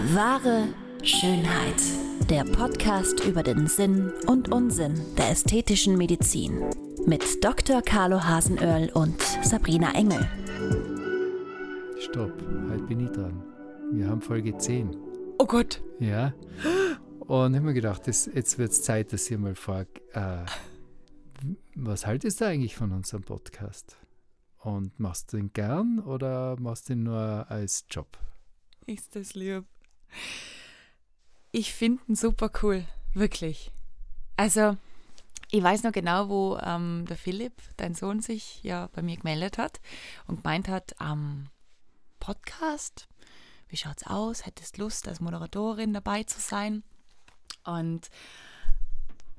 Wahre Schönheit. Der Podcast über den Sinn und Unsinn der ästhetischen Medizin. Mit Dr. Carlo Hasenöhrl und Sabrina Engel. Stopp, halt bin ich dran. Wir haben Folge 10. Oh Gott. Ja. Und ich habe mir gedacht, das, jetzt wird es Zeit, dass ich mal frage, äh, was haltest du eigentlich von unserem Podcast? Und machst du den gern oder machst du ihn nur als Job? Ist das lieb. Ich finde ihn super cool, wirklich. Also, ich weiß noch genau, wo ähm, der Philipp, dein Sohn, sich ja bei mir gemeldet hat und gemeint hat, am ähm, Podcast, wie schaut's aus? Hättest Lust, als Moderatorin dabei zu sein? Und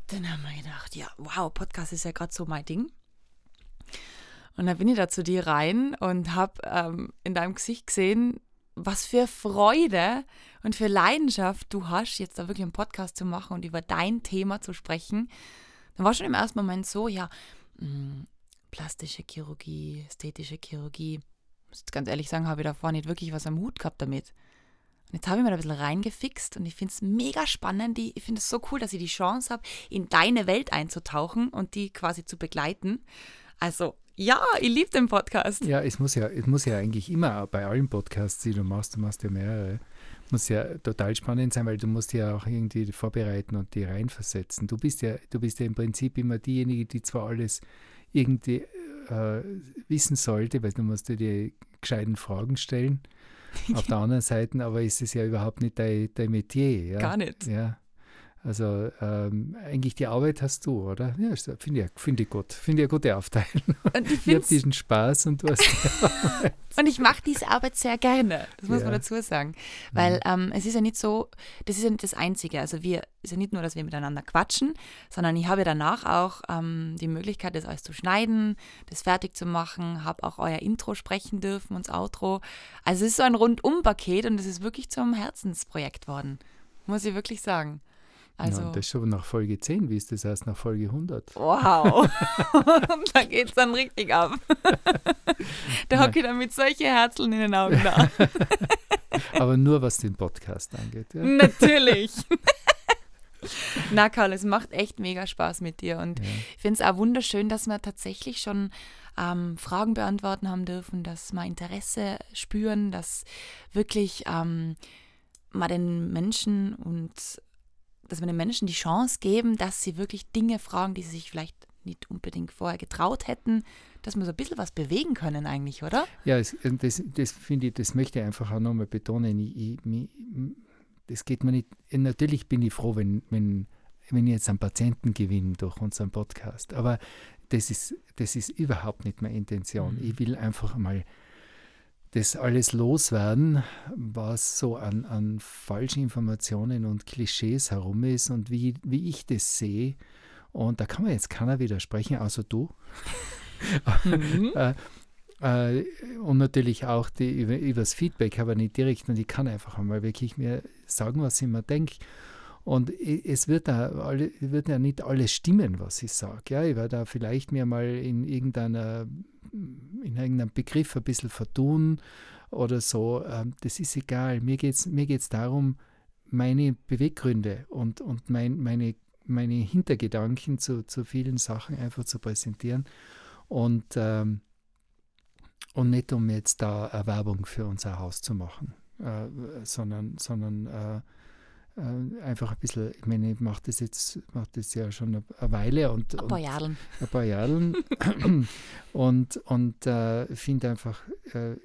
dann haben wir gedacht, ja, wow, Podcast ist ja gerade so mein Ding. Und dann bin ich da zu dir rein und habe ähm, in deinem Gesicht gesehen, was für Freude und für Leidenschaft du hast, jetzt da wirklich einen Podcast zu machen und über dein Thema zu sprechen. Dann war schon im ersten Moment so, ja, mh, hm, plastische Chirurgie, ästhetische Chirurgie. Muss ganz ehrlich sagen, habe ich davor nicht wirklich was am Hut gehabt damit. Und jetzt habe ich mir da ein bisschen reingefixt und ich finde es mega spannend. Ich finde es so cool, dass ich die Chance habe, in deine Welt einzutauchen und die quasi zu begleiten. Also ja, ich liebe den Podcast. Ja, es muss ja, es muss ja eigentlich immer bei allen Podcasts, die du machst, du machst ja mehrere, muss ja total spannend sein, weil du musst ja auch irgendwie vorbereiten und die reinversetzen. Du bist ja, du bist ja im Prinzip immer diejenige, die zwar alles irgendwie äh, wissen sollte, weil du musst dir die gescheiten Fragen stellen. Auf der anderen Seite aber ist es ja überhaupt nicht dein, dein Metier. Ja? Gar nicht. Ja. Also ähm, eigentlich die Arbeit hast du, oder? Ja, finde ich, find ich gut. Finde ich eine gute Aufteilung. Und ich, ich habe diesen Spaß und du hast die Arbeit. Und ich mache diese Arbeit sehr gerne, das muss ja. man dazu sagen. Weil mhm. ähm, es ist ja nicht so, das ist ja nicht das Einzige. Also wir, ist ja nicht nur, dass wir miteinander quatschen, sondern ich habe danach auch ähm, die Möglichkeit, das alles zu schneiden, das fertig zu machen, habe auch euer Intro sprechen dürfen und das Outro. Also es ist so ein Rundum-Paket und es ist wirklich zum Herzensprojekt worden, muss ich wirklich sagen. Also, ja, das ist schon nach Folge 10, wie ist das erst nach Folge 100? Wow, da geht es dann richtig ab. da hocke ich dann mit solchen Herzeln in den Augen da. Aber nur was den Podcast angeht. Ja? Natürlich. Na, Karl, es macht echt mega Spaß mit dir. Und ja. ich finde es auch wunderschön, dass wir tatsächlich schon ähm, Fragen beantworten haben dürfen, dass wir Interesse spüren, dass wirklich ähm, mal den Menschen und dass wir den Menschen die Chance geben, dass sie wirklich Dinge fragen, die sie sich vielleicht nicht unbedingt vorher getraut hätten, dass wir so ein bisschen was bewegen können eigentlich, oder? Ja, es, das, das finde ich, das möchte ich einfach auch nochmal betonen. Ich, ich, ich, das geht mir nicht, natürlich bin ich froh, wenn, wenn, wenn ich jetzt einen Patienten gewinne durch unseren Podcast, aber das ist, das ist überhaupt nicht meine Intention. Mhm. Ich will einfach mal das alles loswerden, was so an, an falschen Informationen und Klischees herum ist und wie, wie ich das sehe. Und da kann man jetzt keiner widersprechen, außer du. Mhm. äh, äh, und natürlich auch die, über, über das Feedback, aber nicht direkt. Und ich kann einfach einmal wirklich mir sagen, was ich mir denke. Und es wird, da alle, wird ja nicht alles stimmen, was ich sage. Ja, ich werde da vielleicht mir mal in irgendeiner in irgendeinem Begriff ein bisschen vertun oder so. Ähm, das ist egal. Mir geht es mir geht's darum, meine Beweggründe und, und mein, meine, meine Hintergedanken zu, zu vielen Sachen einfach zu präsentieren. Und, ähm, und nicht um jetzt da Erwerbung für unser Haus zu machen, äh, sondern, sondern äh, äh, einfach ein bisschen, ich meine, ich mache das jetzt, mache das ja schon eine Weile und ein paar Jahre. Ein paar Jahre. und und äh, finde einfach äh,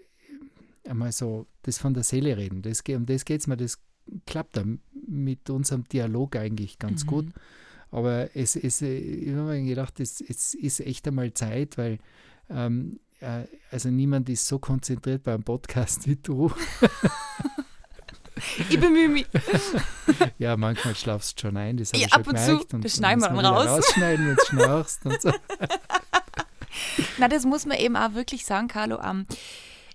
einmal so, das von der Seele reden. Das, um das geht es mir, das klappt dann mit unserem Dialog eigentlich ganz mhm. gut. Aber es, es, ich habe mir gedacht, es, es ist echt einmal Zeit, weil ähm, äh, also niemand ist so konzentriert beim Podcast wie du. ich bemühe mich. ja, manchmal schlafst du schon ein, das habe ja, ich schon ab und gemerkt. Zu, das schneiden wir dann raus. Rausschneiden, wenn du schnarchst und so. Na, das muss man eben auch wirklich sagen, Carlo. Um,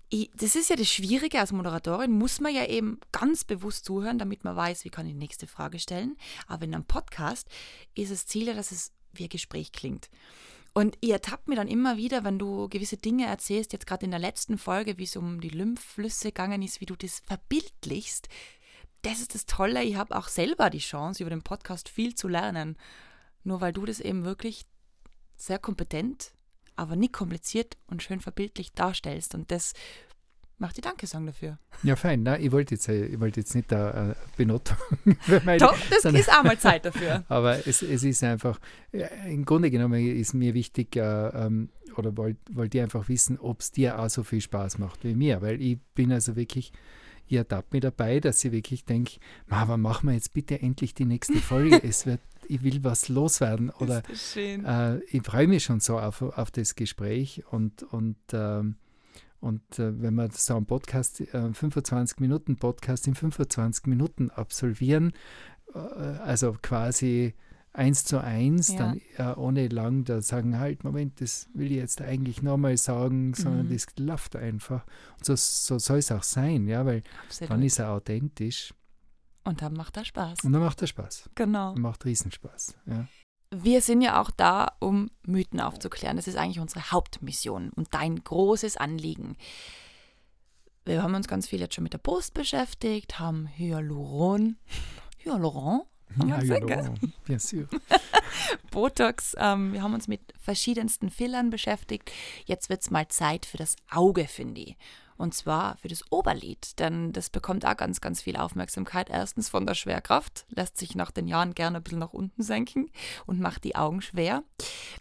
ich, das ist ja das Schwierige als Moderatorin, muss man ja eben ganz bewusst zuhören, damit man weiß, wie kann ich die nächste Frage stellen. Aber in einem Podcast ist das Ziel ja, dass es wie ein Gespräch klingt. Und ihr ertappt mir dann immer wieder, wenn du gewisse Dinge erzählst, jetzt gerade in der letzten Folge, wie es um die Lymphflüsse gegangen ist, wie du das verbildlichst. das ist das Tolle, ich habe auch selber die Chance, über den Podcast viel zu lernen. Nur weil du das eben wirklich sehr kompetent, aber nicht kompliziert und schön verbildlich darstellst. Und das macht die Danke-Song dafür. Ja, fein. Nein, ich wollte jetzt, ich wollte jetzt nicht da äh, Benotung. Doch, das sondern, ist auch mal Zeit dafür. aber es, es ist einfach, im Grunde genommen ist mir wichtig, äh, ähm, oder wollte wollt ihr einfach wissen, ob es dir auch so viel Spaß macht wie mir. Weil ich bin also wirklich ich ertappe mich dabei, dass ich wirklich denke, wann machen wir jetzt bitte endlich die nächste Folge? es wird, ich will was loswerden. Oder äh, ich freue mich schon so auf, auf das Gespräch und, und, ähm, und äh, wenn wir so einen Podcast, äh, 25 Minuten Podcast in 25 Minuten absolvieren, äh, also quasi eins zu eins, ja. dann äh, ohne lang da sagen, halt, Moment, das will ich jetzt eigentlich nochmal sagen, sondern mhm. das läuft einfach. Und so, so soll es auch sein, ja, weil Absolut. dann ist er authentisch. Und dann macht er Spaß. Und dann macht er Spaß. Genau. Und macht Riesenspaß, ja. Wir sind ja auch da, um Mythen aufzuklären. Das ist eigentlich unsere Hauptmission und dein großes Anliegen. Wir haben uns ganz viel jetzt schon mit der Post beschäftigt, haben Hyaluron, Hyaluron ja, genau. Bien sûr. Botox. Ähm, wir haben uns mit verschiedensten Fillern beschäftigt. Jetzt wird es mal Zeit für das Auge, finde ich. Und zwar für das Oberlid, denn das bekommt auch ganz, ganz viel Aufmerksamkeit. Erstens von der Schwerkraft, lässt sich nach den Jahren gerne ein bisschen nach unten senken und macht die Augen schwer.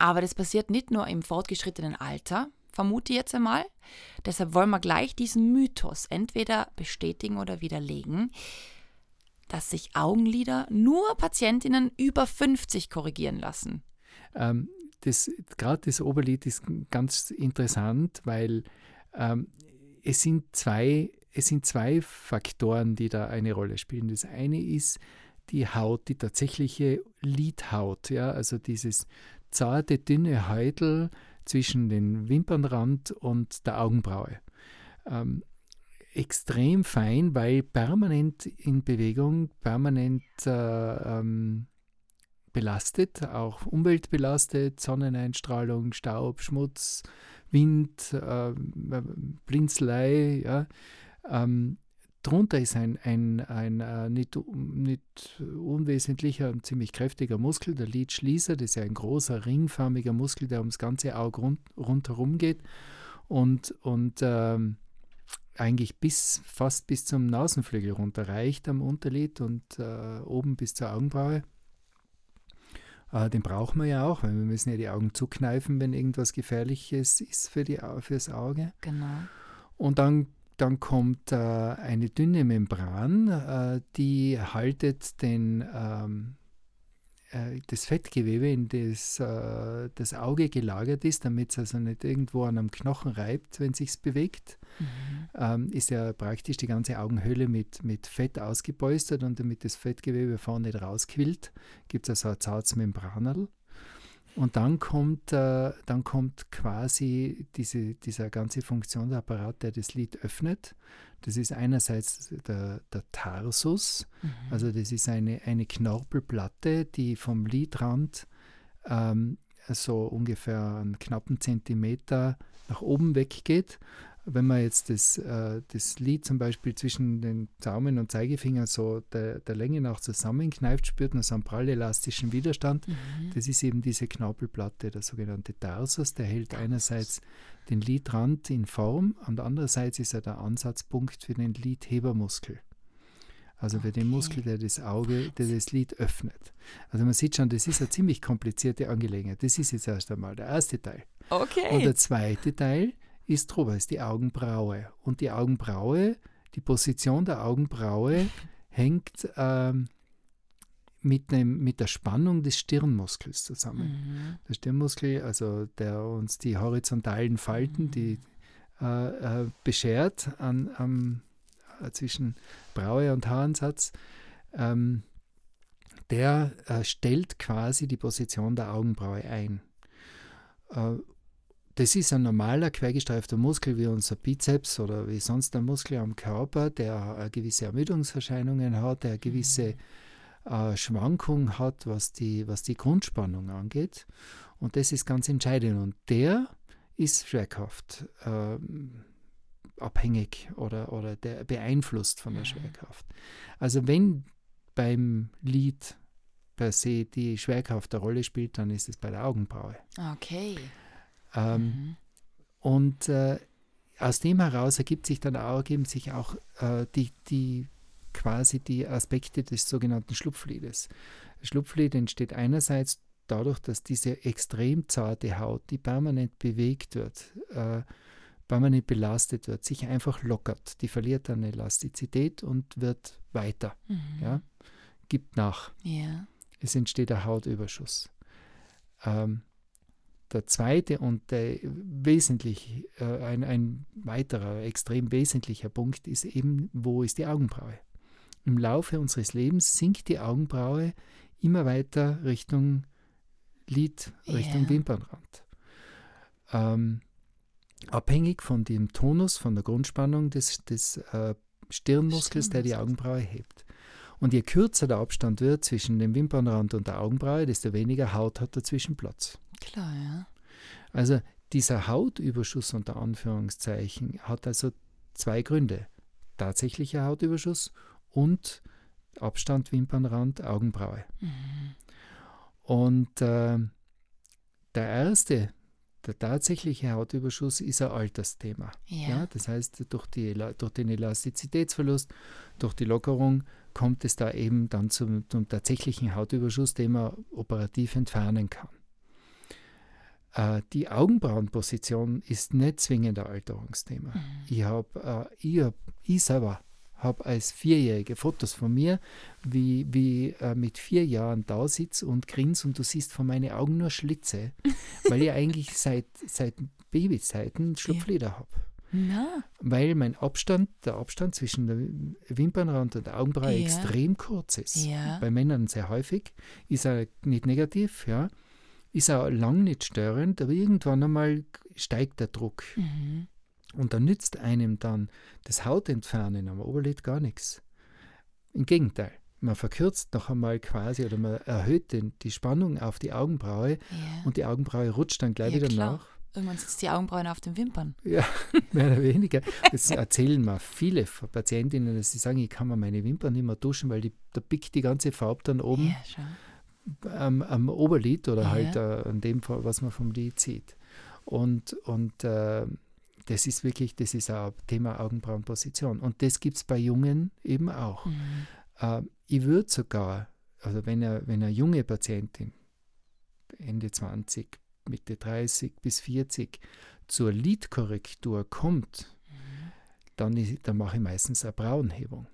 Aber das passiert nicht nur im fortgeschrittenen Alter, vermute ich jetzt einmal. Deshalb wollen wir gleich diesen Mythos entweder bestätigen oder widerlegen dass sich Augenlider nur Patientinnen über 50 korrigieren lassen. Ähm, das, Gerade das Oberlid ist ganz interessant, weil ähm, es, sind zwei, es sind zwei Faktoren, die da eine Rolle spielen. Das eine ist die Haut, die tatsächliche Lidhaut, ja, also dieses zarte, dünne Häutel zwischen dem Wimpernrand und der Augenbraue. Ähm, extrem fein, weil permanent in Bewegung, permanent äh, ähm, belastet, auch umweltbelastet, Sonneneinstrahlung, Staub, Schmutz, Wind, äh, Blinzelei. Ja. Ähm, drunter ist ein, ein, ein äh, nicht, nicht unwesentlicher und ziemlich kräftiger Muskel, der Lidschließer. Das ist ja ein großer, ringförmiger Muskel, der ums ganze Auge rund, rundherum geht. Und, und ähm, eigentlich bis fast bis zum Nasenflügel runter reicht am Unterlid und äh, oben bis zur Augenbraue. Äh, den brauchen wir ja auch, weil wir müssen ja die Augen zukneifen, wenn irgendwas Gefährliches ist für die, fürs Auge. Genau. Und dann, dann kommt äh, eine dünne Membran, äh, die haltet den ähm, äh, das Fettgewebe, in das äh, das Auge gelagert ist, damit es also nicht irgendwo an einem Knochen reibt, wenn es sich bewegt, mhm. ähm, ist ja praktisch die ganze Augenhöhle mit, mit Fett ausgepolstert und damit das Fettgewebe vorne nicht rausquillt, gibt es also ein zartes Membranal. Und dann kommt, äh, dann kommt quasi diese, dieser ganze Funktionsapparat, der das Lid öffnet. Das ist einerseits der, der Tarsus, mhm. also das ist eine, eine Knorpelplatte, die vom Lidrand ähm, so ungefähr einen knappen Zentimeter nach oben weggeht wenn man jetzt das, äh, das Lid zum Beispiel zwischen den Daumen und Zeigefinger so der, der Länge nach zusammenkneift, spürt man so einen prallelastischen Widerstand. Mhm. Das ist eben diese Knorpelplatte, der sogenannte Tarsus. Der hält einerseits den Lidrand in Form und andererseits ist er der Ansatzpunkt für den Lidhebermuskel. Also für den Muskel, der das Auge, der das Lid öffnet. Also man sieht schon, das ist eine ziemlich komplizierte Angelegenheit. Das ist jetzt erst einmal der erste Teil. Okay. Und der zweite Teil ist drüber, ist die Augenbraue. Und die Augenbraue, die Position der Augenbraue hängt ähm, mit, dem, mit der Spannung des Stirnmuskels zusammen. Mhm. Der Stirnmuskel, also der uns die horizontalen Falten, mhm. die äh, äh, beschert an, an, äh, zwischen Braue und Haaransatz, ähm, der äh, stellt quasi die Position der Augenbraue ein. Äh, das ist ein normaler quergestreifter Muskel wie unser Bizeps oder wie sonst ein Muskel am Körper, der gewisse Ermüdungserscheinungen hat, der gewisse mhm. äh, Schwankung hat, was die, was die Grundspannung angeht. Und das ist ganz entscheidend. Und der ist schwerkraft. Ähm, abhängig oder, oder der beeinflusst von der Schwerkraft. Also wenn beim Lied per se die Schwerkraft eine Rolle spielt, dann ist es bei der Augenbraue. Okay. Ähm, Mhm. Und äh, aus dem heraus ergibt sich dann auch, ergeben sich auch äh, die, die quasi die Aspekte des sogenannten Schlupflides. Schlupflied entsteht einerseits dadurch, dass diese extrem zarte Haut, die permanent bewegt wird, äh, permanent belastet wird, sich einfach lockert. Die verliert dann Elastizität und wird weiter, Mhm. ja, gibt nach. Ja. Es entsteht ein Hautüberschuss. Ähm, der zweite und der wesentlich, äh, ein, ein weiterer extrem wesentlicher Punkt ist eben, wo ist die Augenbraue? Im Laufe unseres Lebens sinkt die Augenbraue immer weiter Richtung Lid, Richtung Ja. Wimpernrand. Ähm, abhängig von dem Tonus, von der Grundspannung des, des äh, Stirnmuskels, der die. Augenbraue hebt. Und je kürzer der Abstand wird zwischen dem Wimpernrand und der Augenbraue, desto weniger Haut hat dazwischen Platz. Klar, ja. Also dieser Hautüberschuss unter Anführungszeichen hat also zwei Gründe. Tatsächlicher Hautüberschuss und Abstand Wimpernrand, Augenbraue. Mhm. Und äh, der erste, der tatsächliche Hautüberschuss ist ein Altersthema. Ja. Ja, das heißt, durch, die, durch den Elastizitätsverlust, durch die Lockerung kommt es da eben dann zum, zum tatsächlichen Hautüberschuss, den man operativ entfernen kann. Äh, die Augenbrauenposition ist nicht zwingend ein Alterungsthema. Mhm. Ich, hab, äh, ich, hab, ich selber habe als Vierjährige Fotos von mir, wie, wie äh, mit vier Jahren da sitze und grins und du siehst von meinen Augen nur Schlitze, weil ich eigentlich seit, seit Babyzeiten Schlupflider habe Na, weil mein Abstand, der Abstand zwischen der Wimpernrand und der Augenbraue Ja. extrem kurz ist. Ja. Bei Männern sehr häufig, ist er nicht negativ, ja, ist er lang nicht störend, aber irgendwann einmal steigt der Druck. mhm. Und da nützt einem dann das Hautentfernen am Oberlid gar nichts. Im Gegenteil, man verkürzt noch einmal quasi oder man erhöht den, die Spannung auf die Augenbraue ja. und die Augenbraue rutscht dann gleich Ja, wieder klar. nach. Irgendwann sitzt die Augenbraue auf den Wimpern. Ja, mehr oder weniger. Das erzählen mir viele Patientinnen, dass sie sagen, ich kann mir meine Wimpern nicht mehr duschen, weil die, da pickt die ganze Farbe dann oben Ja, schon. Am, am Oberlid oder Ja. halt äh, an dem, was man vom Lid sieht. Und, und äh, das ist wirklich, das ist auch Thema Augenbrauenposition. Und das gibt es bei Jungen eben auch. Mhm. Äh, ich würde sogar, also wenn er, wenn eine junge Patientin, Ende 20, Mitte 30 bis 40, zur Lidkorrektur kommt, Mhm. dann, ist, dann mache ich meistens eine Brauenhebung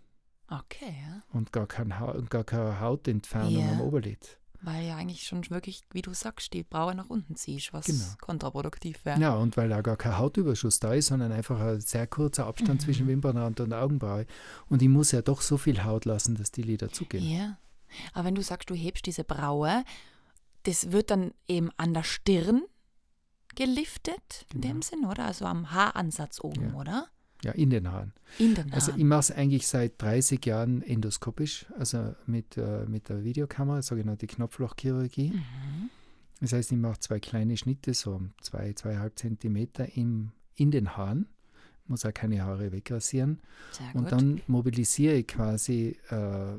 Okay, ja. und gar, kein, Hau- gar keine Hautentfernung Ja. am Oberlid. Weil ja eigentlich schon wirklich, wie du sagst, die Braue nach unten ziehst, was Genau. kontraproduktiv wäre. Ja, und weil auch gar kein Hautüberschuss da ist, sondern einfach ein sehr kurzer Abstand Mhm. zwischen Wimpernrand und Augenbraue. Und ich muss ja doch so viel Haut lassen, dass die Lider zugehen. Ja. Aber wenn du sagst, du hebst diese Braue, das wird dann eben an der Stirn geliftet, in Genau. dem Sinn, oder? Also am Haaransatz oben, Ja. oder? Ja, in den Haaren. In den Haaren. Also ich mache es eigentlich seit 30 Jahren endoskopisch, also mit, äh, mit der Videokamera, sogenannte Knopflochchirurgie. mhm. Das heißt, ich mache zwei kleine Schnitte, so zwei, zweieinhalb Zentimeter im, in den Haaren. Muss auch keine Haare wegrasieren. Und dann mobilisiere ich quasi äh,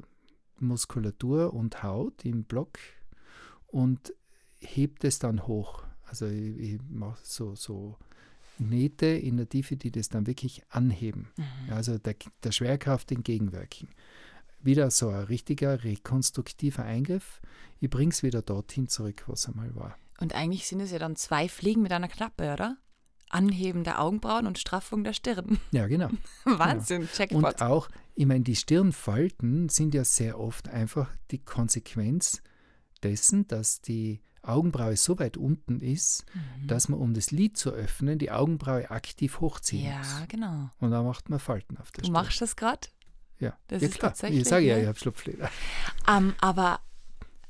Muskulatur und Haut im Block und hebt es dann hoch. Also ich, ich mache so, so Nähte in der Tiefe, die das dann wirklich anheben. Mhm. Also der, der Schwerkraft entgegenwirken. Wieder so ein richtiger rekonstruktiver Eingriff. Ich bringe es wieder dorthin zurück, was einmal war. Und eigentlich sind es ja dann zwei Fliegen mit einer Klappe, oder? Anheben der Augenbrauen und Straffung der Stirn. Ja, genau. Wahnsinn, Jackpot. Und auch, ich meine, die Stirnfalten sind ja sehr oft einfach die Konsequenz dessen, dass die Augenbraue so weit unten ist, Mhm. dass man, um das Lid zu öffnen, die Augenbraue aktiv hochziehen ja, muss. genau. Und dann macht man Falten auf der Du Stirn. machst das gerade? ja. das ja, ist klar. tatsächlich, Ich sage ja, ja. ich habe Schlupfleder. Ähm, aber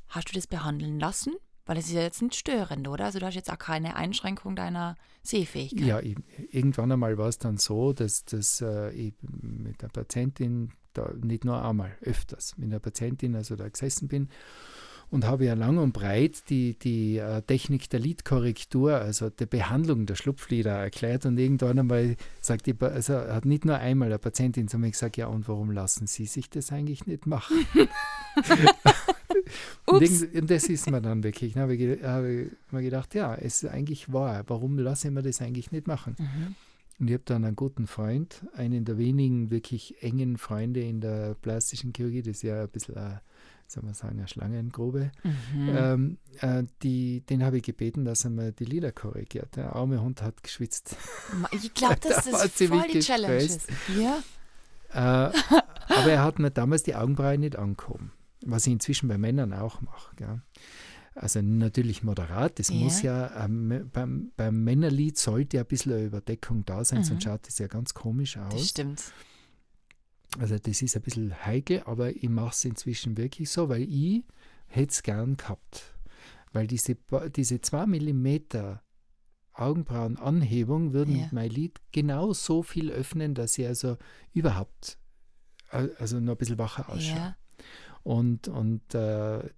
hast du das behandeln lassen? Weil es ist ja jetzt nicht störend, oder? Also du hast jetzt auch keine Einschränkung deiner Sehfähigkeit. Ja, ich, irgendwann einmal war es dann so, dass, dass äh, ich mit der Patientin, da, nicht nur einmal, öfters, mit der Patientin also da gesessen bin und habe ja lang und breit die, die uh, Technik der Lidkorrektur, also der Behandlung der Schlupflider erklärt und irgendwann einmal sagt die, also hat nicht nur einmal eine Patientin zu mir gesagt, ja und warum lassen Sie sich das eigentlich nicht machen? und, das ist mir dann wirklich, da habe ich, hab ich mir gedacht, ja, es ist eigentlich wahr, warum lasse ich mir das eigentlich nicht machen? Mhm. Und ich habe dann einen guten Freund, einen der wenigen wirklich engen Freunde in der plastischen Chirurgie, das ist ja ein bisschen, eine, soll man sagen, eine Schlangengrube. Mhm. Ähm, äh, die, den habe ich gebeten, dass er mir die Lieder korrigiert. Der arme Hund hat geschwitzt. Ich glaube, das, das ist voll die Challenge. Ja. Äh, aber er hat mir damals die Augenbrauen nicht angehoben, was ich inzwischen bei Männern auch mache. Gell. Also natürlich moderat, das ja. muss ja, ähm, beim, beim Männerlied sollte ja ein bisschen eine Überdeckung da sein, mhm. sonst schaut das ja ganz komisch aus. Das stimmt. Also das ist ein bisschen heikel, aber ich mache es inzwischen wirklich so, weil ich hätte es gern gehabt. Weil diese, diese 2 mm Augenbrauenanhebung würden ja. mein Lied genau so viel öffnen, dass ich also überhaupt also noch ein bisschen wacher ausschaue. Ja. Und, und äh,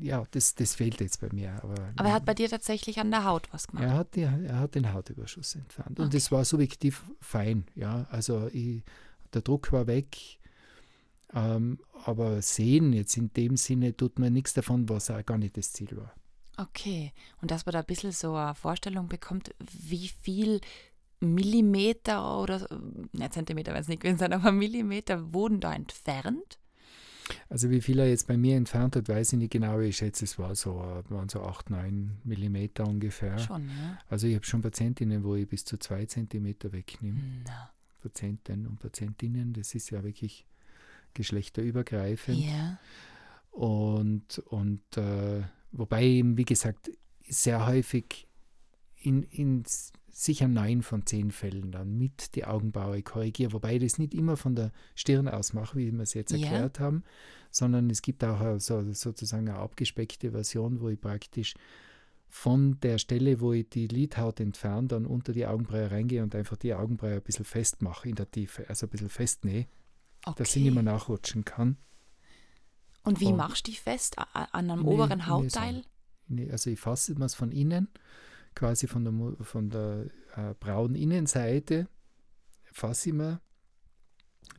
ja, das, das fehlt jetzt bei mir. Aber, aber er hat bei dir tatsächlich an der Haut was gemacht? Er hat, die, er hat den Hautüberschuss entfernt. Okay. Und das war subjektiv fein. Ja, also ich, der Druck war weg. Ähm, aber sehen jetzt in dem Sinne tut man nichts davon, was auch gar nicht das Ziel war. Okay, und dass man da ein bisschen so eine Vorstellung bekommt, wie viel Millimeter oder, ne, Zentimeter weiß nicht gewesen sein, aber Millimeter wurden da entfernt? Also wie viel er jetzt bei mir entfernt hat, weiß ich nicht genau. Ich schätze, es war so, waren so 8, 9 Millimeter ungefähr. Schon, ja. Also ich habe schon Patientinnen, wo ich bis zu 2 Zentimeter wegnehme. Na. Patienten und Patientinnen, das ist ja wirklich geschlechterübergreifend. Ja. Und, und äh, wobei eben, wie gesagt, sehr häufig in, in sicher neun von zehn Fällen dann mit die Augenbraue korrigiere, wobei ich das nicht immer von der Stirn aus mache, wie wir es jetzt erklärt ja. haben, sondern es gibt auch so, sozusagen eine abgespeckte Version, wo ich praktisch von der Stelle, wo ich die Lidhaut entferne, dann unter die Augenbraue reingehe und einfach die Augenbraue ein bisschen festmache in der Tiefe, also ein bisschen festnähe, okay. dass sie nicht mehr nachrutschen kann. Und wie und machst du die fest? An einem nee, oberen Hautteil? Nee, also ich fasse es von innen quasi von der, von der äh, braunen Innenseite fasse ich mir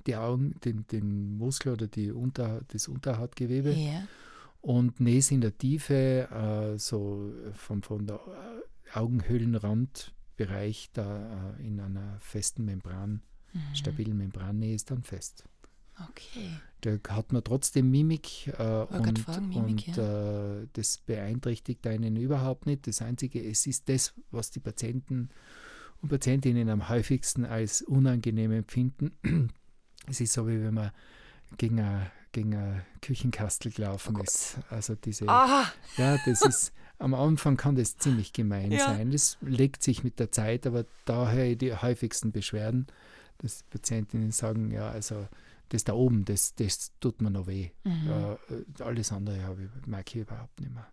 die Augen, den, den Muskel oder die Unter, das Unterhautgewebe yeah. Und nähe es in der Tiefe, äh, so vom, von der Augenhöhlenrandbereich da äh, in einer festen Membran, mhm. stabilen Membran nähe es dann fest. Okay. Da hat man trotzdem Mimik äh, und, fragen, Mimik, und ja. äh, das beeinträchtigt einen überhaupt nicht. Das Einzige, es ist das, was die Patienten und Patientinnen am häufigsten als unangenehm empfinden. es ist so, wie wenn man gegen eine, gegen eine Küchenkastel gelaufen oh ist. Also diese, ah. ja, das ist, am Anfang kann das ziemlich gemein ja. sein. Das legt sich mit der Zeit, aber da höre ich die häufigsten Beschwerden, dass Patientinnen sagen, ja, also das da oben, das, das tut mir noch weh. Mhm. Äh, alles andere habe ich, merke ich überhaupt nicht mehr.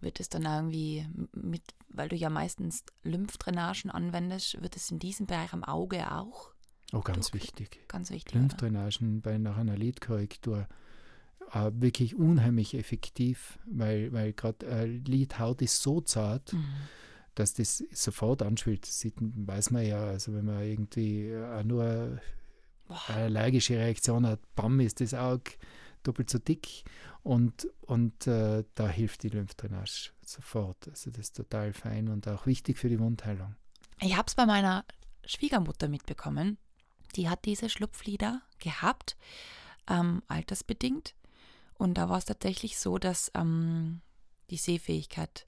Wird es dann irgendwie mit, weil du ja meistens Lymphdrainagen anwendest, wird es in diesem Bereich am Auge auch? Oh, ganz durch, wichtig. Ganz wichtig. Lymphdrainagen bei nach einer Lidkorrektur äh, wirklich unheimlich effektiv, weil, weil gerade äh, Lidhaut ist so zart, mhm. dass das sofort anschwillt. Das sieht, weiß man ja, also wenn man irgendwie äh, nur eine allergische Reaktion hat, bam, ist das Auge doppelt so dick und, und äh, da hilft die Lymphdrainage sofort. Also das ist total fein und auch wichtig für die Wundheilung. Ich habe es bei meiner Schwiegermutter mitbekommen. Die hat diese Schlupflider gehabt, ähm, altersbedingt. Und da war es tatsächlich so, dass ähm, die Sehfähigkeit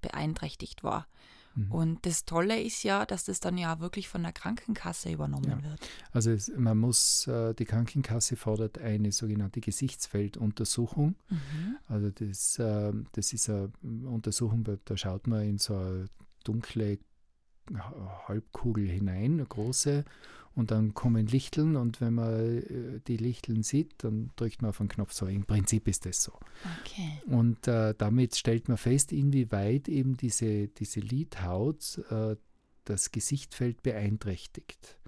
beeinträchtigt war. Mhm. Und das Tolle ist ja, dass das dann ja wirklich von der Krankenkasse übernommen ja. wird. Also es, man muss, äh, die Krankenkasse fordert eine sogenannte Gesichtsfelduntersuchung. Mhm. Also das, äh, das ist eine Untersuchung, da schaut man in so eine dunkle Halbkugel hinein, eine große, und dann kommen Lichteln und wenn man äh, die Lichteln sieht, dann drückt man auf einen Knopf. So, im Prinzip ist das so. Okay. Und äh, damit stellt man fest, inwieweit eben diese, diese Lidhaut äh, das Gesichtfeld beeinträchtigt.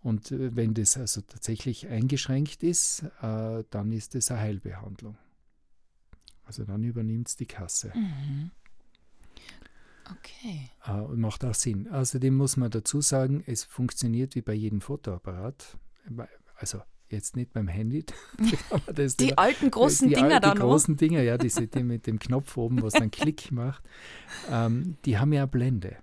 Und äh, wenn das also tatsächlich eingeschränkt ist, äh, dann ist es eine Heilbehandlung. Also dann übernimmt es die Kasse. Mhm. Okay. Äh, macht auch Sinn. Außerdem muss man dazu sagen, es funktioniert wie bei jedem Fotoapparat. Also jetzt nicht beim Handy. die wieder, alten großen die Dinger alte, da Die großen Dinger, ja, diese, die mit dem Knopf oben, was dann Klick macht, ähm, die haben ja eine Blende.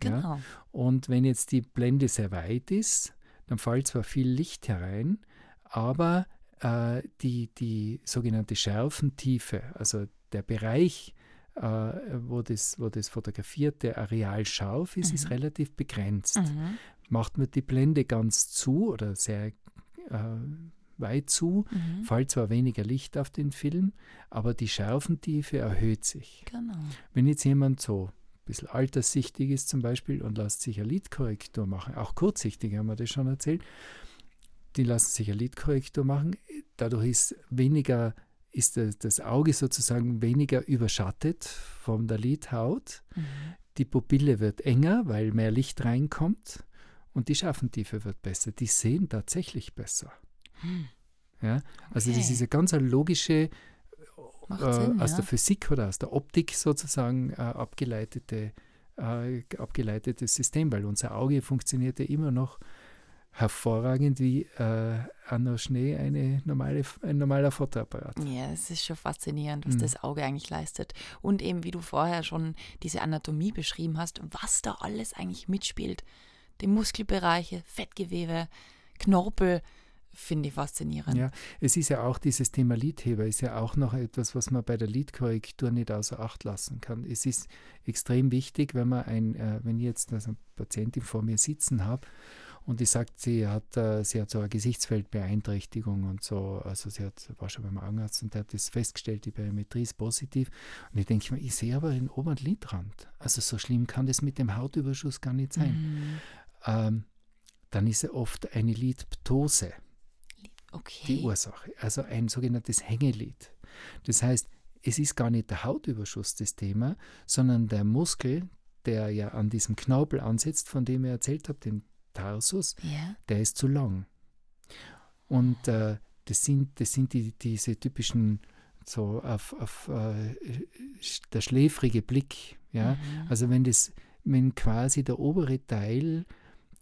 Genau. Ja? Und wenn jetzt die Blende sehr weit ist, dann fällt zwar viel Licht herein, aber äh, die, die sogenannte Schärfentiefe, also der Bereich, wo, das, wo das fotografierte Areal scharf ist, mhm. ist relativ begrenzt. Mhm. Macht man die Blende ganz zu oder sehr äh, weit zu, mhm. fällt zwar weniger Licht auf den Film, aber die Schärfentiefe erhöht sich. Genau. Wenn jetzt jemand so ein bisschen alterssichtig ist zum Beispiel und lässt sich eine Lidkorrektur machen, auch kurzsichtig haben wir das schon erzählt, die lassen sich eine Lidkorrektur machen, dadurch ist weniger ist das Auge sozusagen weniger überschattet von der Lidhaut. Mhm. Die Pupille wird enger, weil mehr Licht reinkommt und die Schärfentiefe wird besser. Die sehen tatsächlich besser. Hm. Ja, also okay. das ist eine ganz logische, äh, Sinn, aus ja. der Physik oder aus der Optik sozusagen äh, abgeleitete, äh, abgeleitetes System, weil unser Auge funktioniert ja immer noch hervorragend wie äh, Anno Schnee eine normale, ein normaler Fotoapparat. Ja, es ist schon faszinierend, was mhm. das Auge eigentlich leistet. Und eben, wie du vorher schon diese Anatomie beschrieben hast, was da alles eigentlich mitspielt die Muskelbereiche, Fettgewebe, Knorpel, finde ich faszinierend. Ja, es ist ja auch dieses Thema Lidheber, ist ja auch noch etwas, was man bei der Lidkorrektur nicht außer Acht lassen kann. Es ist extrem wichtig, wenn man ein, äh, wenn ich jetzt also eine Patientin vor mir sitzen habe und die sagt, sie hat, äh, sie hat so eine Gesichtsfeldbeeinträchtigung und so, also sie hat, war schon beim Augenarzt und der hat das festgestellt, die Biometrie ist positiv. Und ich denke mir, ich sehe aber den oberen Lidrand. Also so schlimm kann das mit dem Hautüberschuss gar nicht sein. Mhm ähm, dann ist er oft eine Lidptose okay. die Ursache, also ein sogenanntes Hängelid. Das heißt, es ist gar nicht der Hautüberschuss das Thema, sondern der Muskel, der ja an diesem Knorpel ansetzt, von dem ich erzählt habe, den Tarsus, yeah. der ist zu lang. Und äh, das sind, das sind die, diese typischen, so auf, auf äh, der schläfrige Blick. Ja? Mhm. Also wenn das, wenn quasi der obere Teil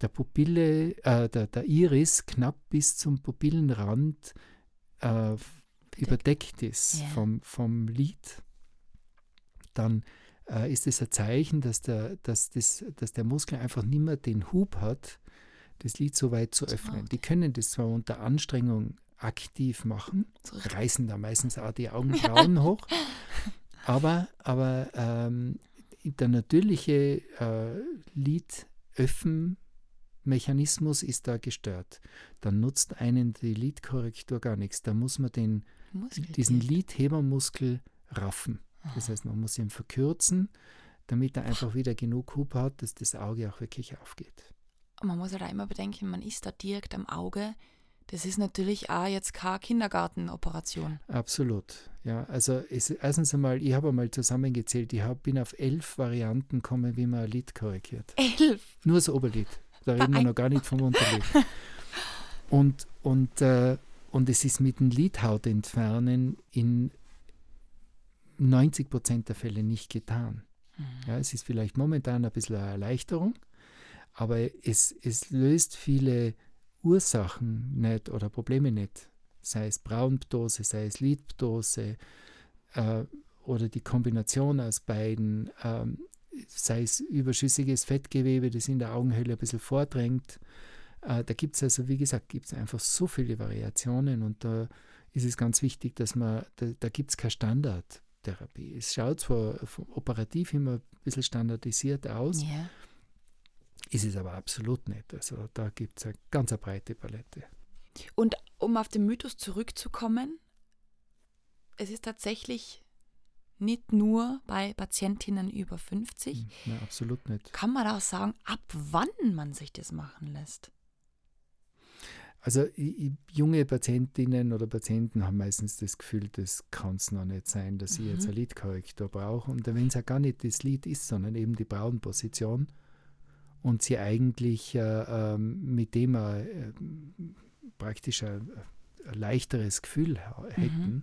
der Pupille, äh, der, der Iris knapp bis zum Pupillenrand äh, überdeckt ist yeah. vom, vom Lid, dann äh, ist es ein Zeichen, dass der, dass, das, dass der Muskel einfach nicht mehr den Hub hat, das Lid so weit zu öffnen. Die können das zwar unter Anstrengung aktiv machen, reißen da meistens auch die Augenbrauen hoch, aber, aber ähm, der natürliche äh, Lidöffnen Mechanismus ist da gestört. Dann nutzt einen die Lidkorrektur gar nichts. Da muss man den, diesen Lidhebermuskel raffen. Das heißt, man muss ihn verkürzen, damit er einfach wieder genug Hub hat, dass das Auge auch wirklich aufgeht. Man muss halt auch immer bedenken, man ist da direkt am Auge. Das ist natürlich auch jetzt keine Kindergartenoperation. Absolut. Ja, also es, erstens einmal, ich habe einmal zusammengezählt, ich hab, bin auf elf Varianten gekommen, wie man ein Lid korrigiert. Elf? Nur das Oberlid. Da reden wir noch gar nicht vom Unterlicht. Und, und, äh, und es ist mit dem Lidhaut entfernen in 90 Prozent der Fälle nicht getan. Mhm. Ja, es ist vielleicht momentan ein bisschen eine Erleichterung, aber es, es löst viele Ursachen nicht oder Probleme nicht. Sei es Braunptose, sei es Lidptose äh, oder die Kombination aus beiden. Ähm, sei es überschüssiges Fettgewebe, das in der Augenhöhle ein bisschen vordrängt. Äh, da gibt es also, wie gesagt, gibt einfach so viele Variationen und da ist es ganz wichtig, dass man, da, da gibt es keine Standardtherapie. Es schaut zwar operativ immer ein bisschen standardisiert aus, yeah. Ist es aber absolut nicht. Also da gibt es eine ganz eine breite Palette. Und um auf den Mythos zurückzukommen, es ist tatsächlich nicht nur bei Patientinnen über 50. Hm, ja, absolut nicht. Kann man auch sagen, ab wann man sich das machen lässt? Also junge Patientinnen oder Patienten haben meistens das Gefühl, das kann es noch nicht sein, dass sie mhm. jetzt ein Lidkorrektor brauchen. Und wenn es ja gar nicht das Lid ist, sondern eben die Braunposition und sie eigentlich äh, äh, mit dem äh, praktisch ein, ein, leichteres Gefühl hätten, mhm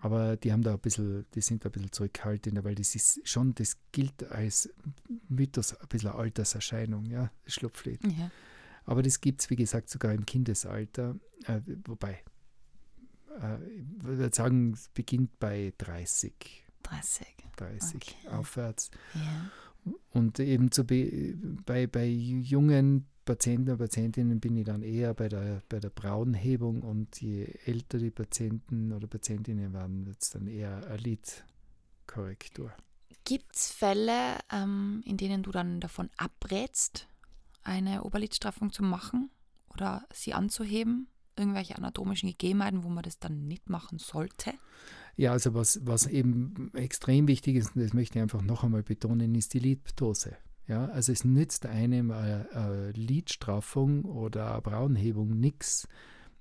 Aber die haben da ein bisschen, die sind da ein bisschen zurückhaltender, weil das ist schon, das gilt als Mythos, ein bisschen Alterserscheinung, ja, Schlupflied. Ja. Aber das gibt es, wie gesagt, sogar im Kindesalter, äh, wobei, äh, ich würde sagen, es beginnt bei 30, 30. 30 Okay. aufwärts. Ja. Und eben zu be bei, bei jungen Patienten und Patientinnen bin ich dann eher bei der, bei der Braunhebung und je älter die Patienten oder Patientinnen werden, wird es dann eher eine Lidkorrektur. Gibt es Fälle, ähm, in denen du dann davon abrätst, eine Oberlidstraffung zu machen oder sie anzuheben? Irgendwelche anatomischen Gegebenheiten, wo man das dann nicht machen sollte? Ja, also was, was eben extrem wichtig ist, und das möchte ich einfach noch einmal betonen, ist die Lidptose. Ja, also es nützt einem eine, eine Lidstraffung oder Braunhebung nichts,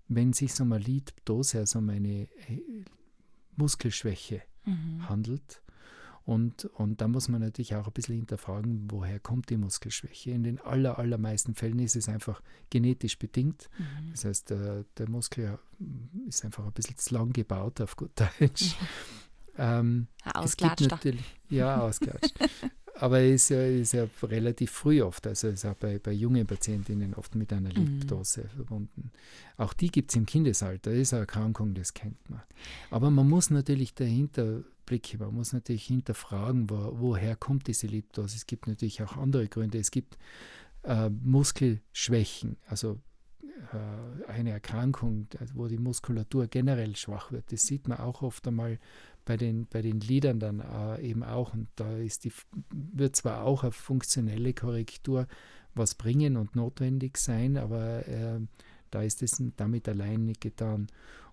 wenn sich um eine Lidptose, also um eine äh, Muskelschwäche handelt. Und, und da muss man natürlich auch ein bisschen hinterfragen, woher kommt die Muskelschwäche. In den aller, allermeisten Fällen ist es einfach genetisch bedingt. Das heißt, der, der Muskel ist einfach ein bisschen zu lang gebaut, auf gut Deutsch. Ähm, ausklatscht. natürlich, ja, ausklatscht. Aber es ist ja, ist ja relativ früh oft, also ist auch bei, bei jungen Patientinnen oft mit einer Lipdose verbunden. Auch die gibt es im Kindesalter, ist eine Erkrankung, das kennt man. Aber man muss natürlich dahinter blicken, man muss natürlich hinterfragen, wo, woher kommt diese Lipdose. Es gibt natürlich auch andere Gründe. Es gibt äh, Muskelschwächen, also äh, eine Erkrankung, wo die Muskulatur generell schwach wird. Das sieht man auch oft einmal bei den, bei den Lidern dann äh, eben auch. Und da ist die, wird zwar auch eine funktionelle Korrektur was bringen und notwendig sein, aber äh, da ist es damit allein nicht getan.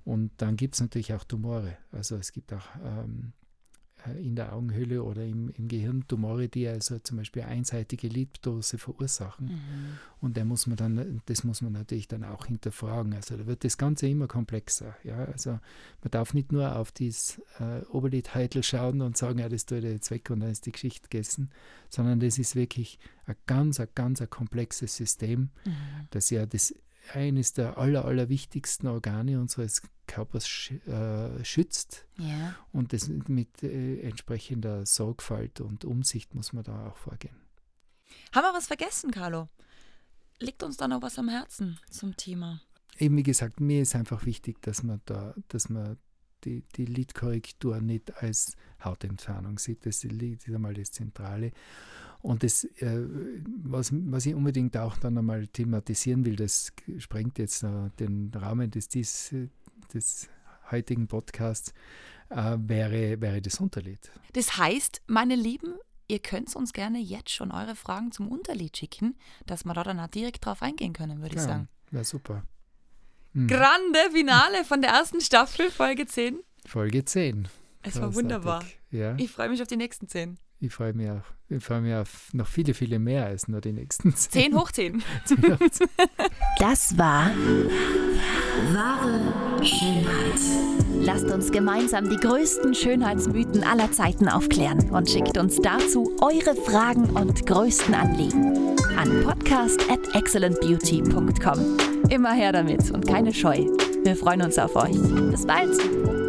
Und dann gibt es natürlich auch Tumore. Also es gibt auch ähm, äh, in der Augenhöhle oder im, im Gehirn Tumore, die also zum Beispiel einseitige Lidptose verursachen. Mhm. Und da muss man dann, das muss man natürlich dann auch hinterfragen. Also da wird das Ganze immer komplexer. Ja? Also man darf nicht nur auf dieses äh, Oberlidheitel schauen und sagen, ja, das tut er jetzt weg und dann ist die Geschichte gegessen, sondern das ist wirklich ein ganz, ein ganz ein komplexes System, Mhm. das ja das eines der aller, aller wichtigsten Organe unseres Körpers äh, schützt. Ja. Und das mit äh, entsprechender Sorgfalt und Umsicht muss man da auch vorgehen. Haben wir was vergessen, Carlo? Liegt uns da noch was am Herzen zum Thema? eben wie gesagt, mir ist einfach wichtig, dass man da, dass man die, die Lidkorrektur nicht als Hautentfernung sieht. Das ist einmal das Zentrale. Und das, äh, was, was ich unbedingt auch dann einmal thematisieren will, das sprengt jetzt äh, den Rahmen des, dies, des heutigen Podcasts, äh, wäre, wäre das Unterlied. Das heißt, meine Lieben, ihr könnt uns gerne jetzt schon eure Fragen zum Unterlied schicken, dass wir da dann auch direkt drauf eingehen können, würde ich Ja, sagen. wäre super. Grande Finale von der ersten Staffel, Folge 10. Folge 10. Es war wunderbar. Ja, Ich freue mich auf die nächsten 10. ich freue mich, auf, ich freue mich auf noch viele, viele mehr als nur die nächsten 10. 10 hoch 10. Das war wahre Schönheit. Lasst uns gemeinsam die größten Schönheitsmythen aller Zeiten aufklären und schickt uns dazu eure Fragen und größten Anliegen an podcast at excellentbeauty.com. Immer her damit und keine Scheu. Wir freuen uns auf euch. Bis bald!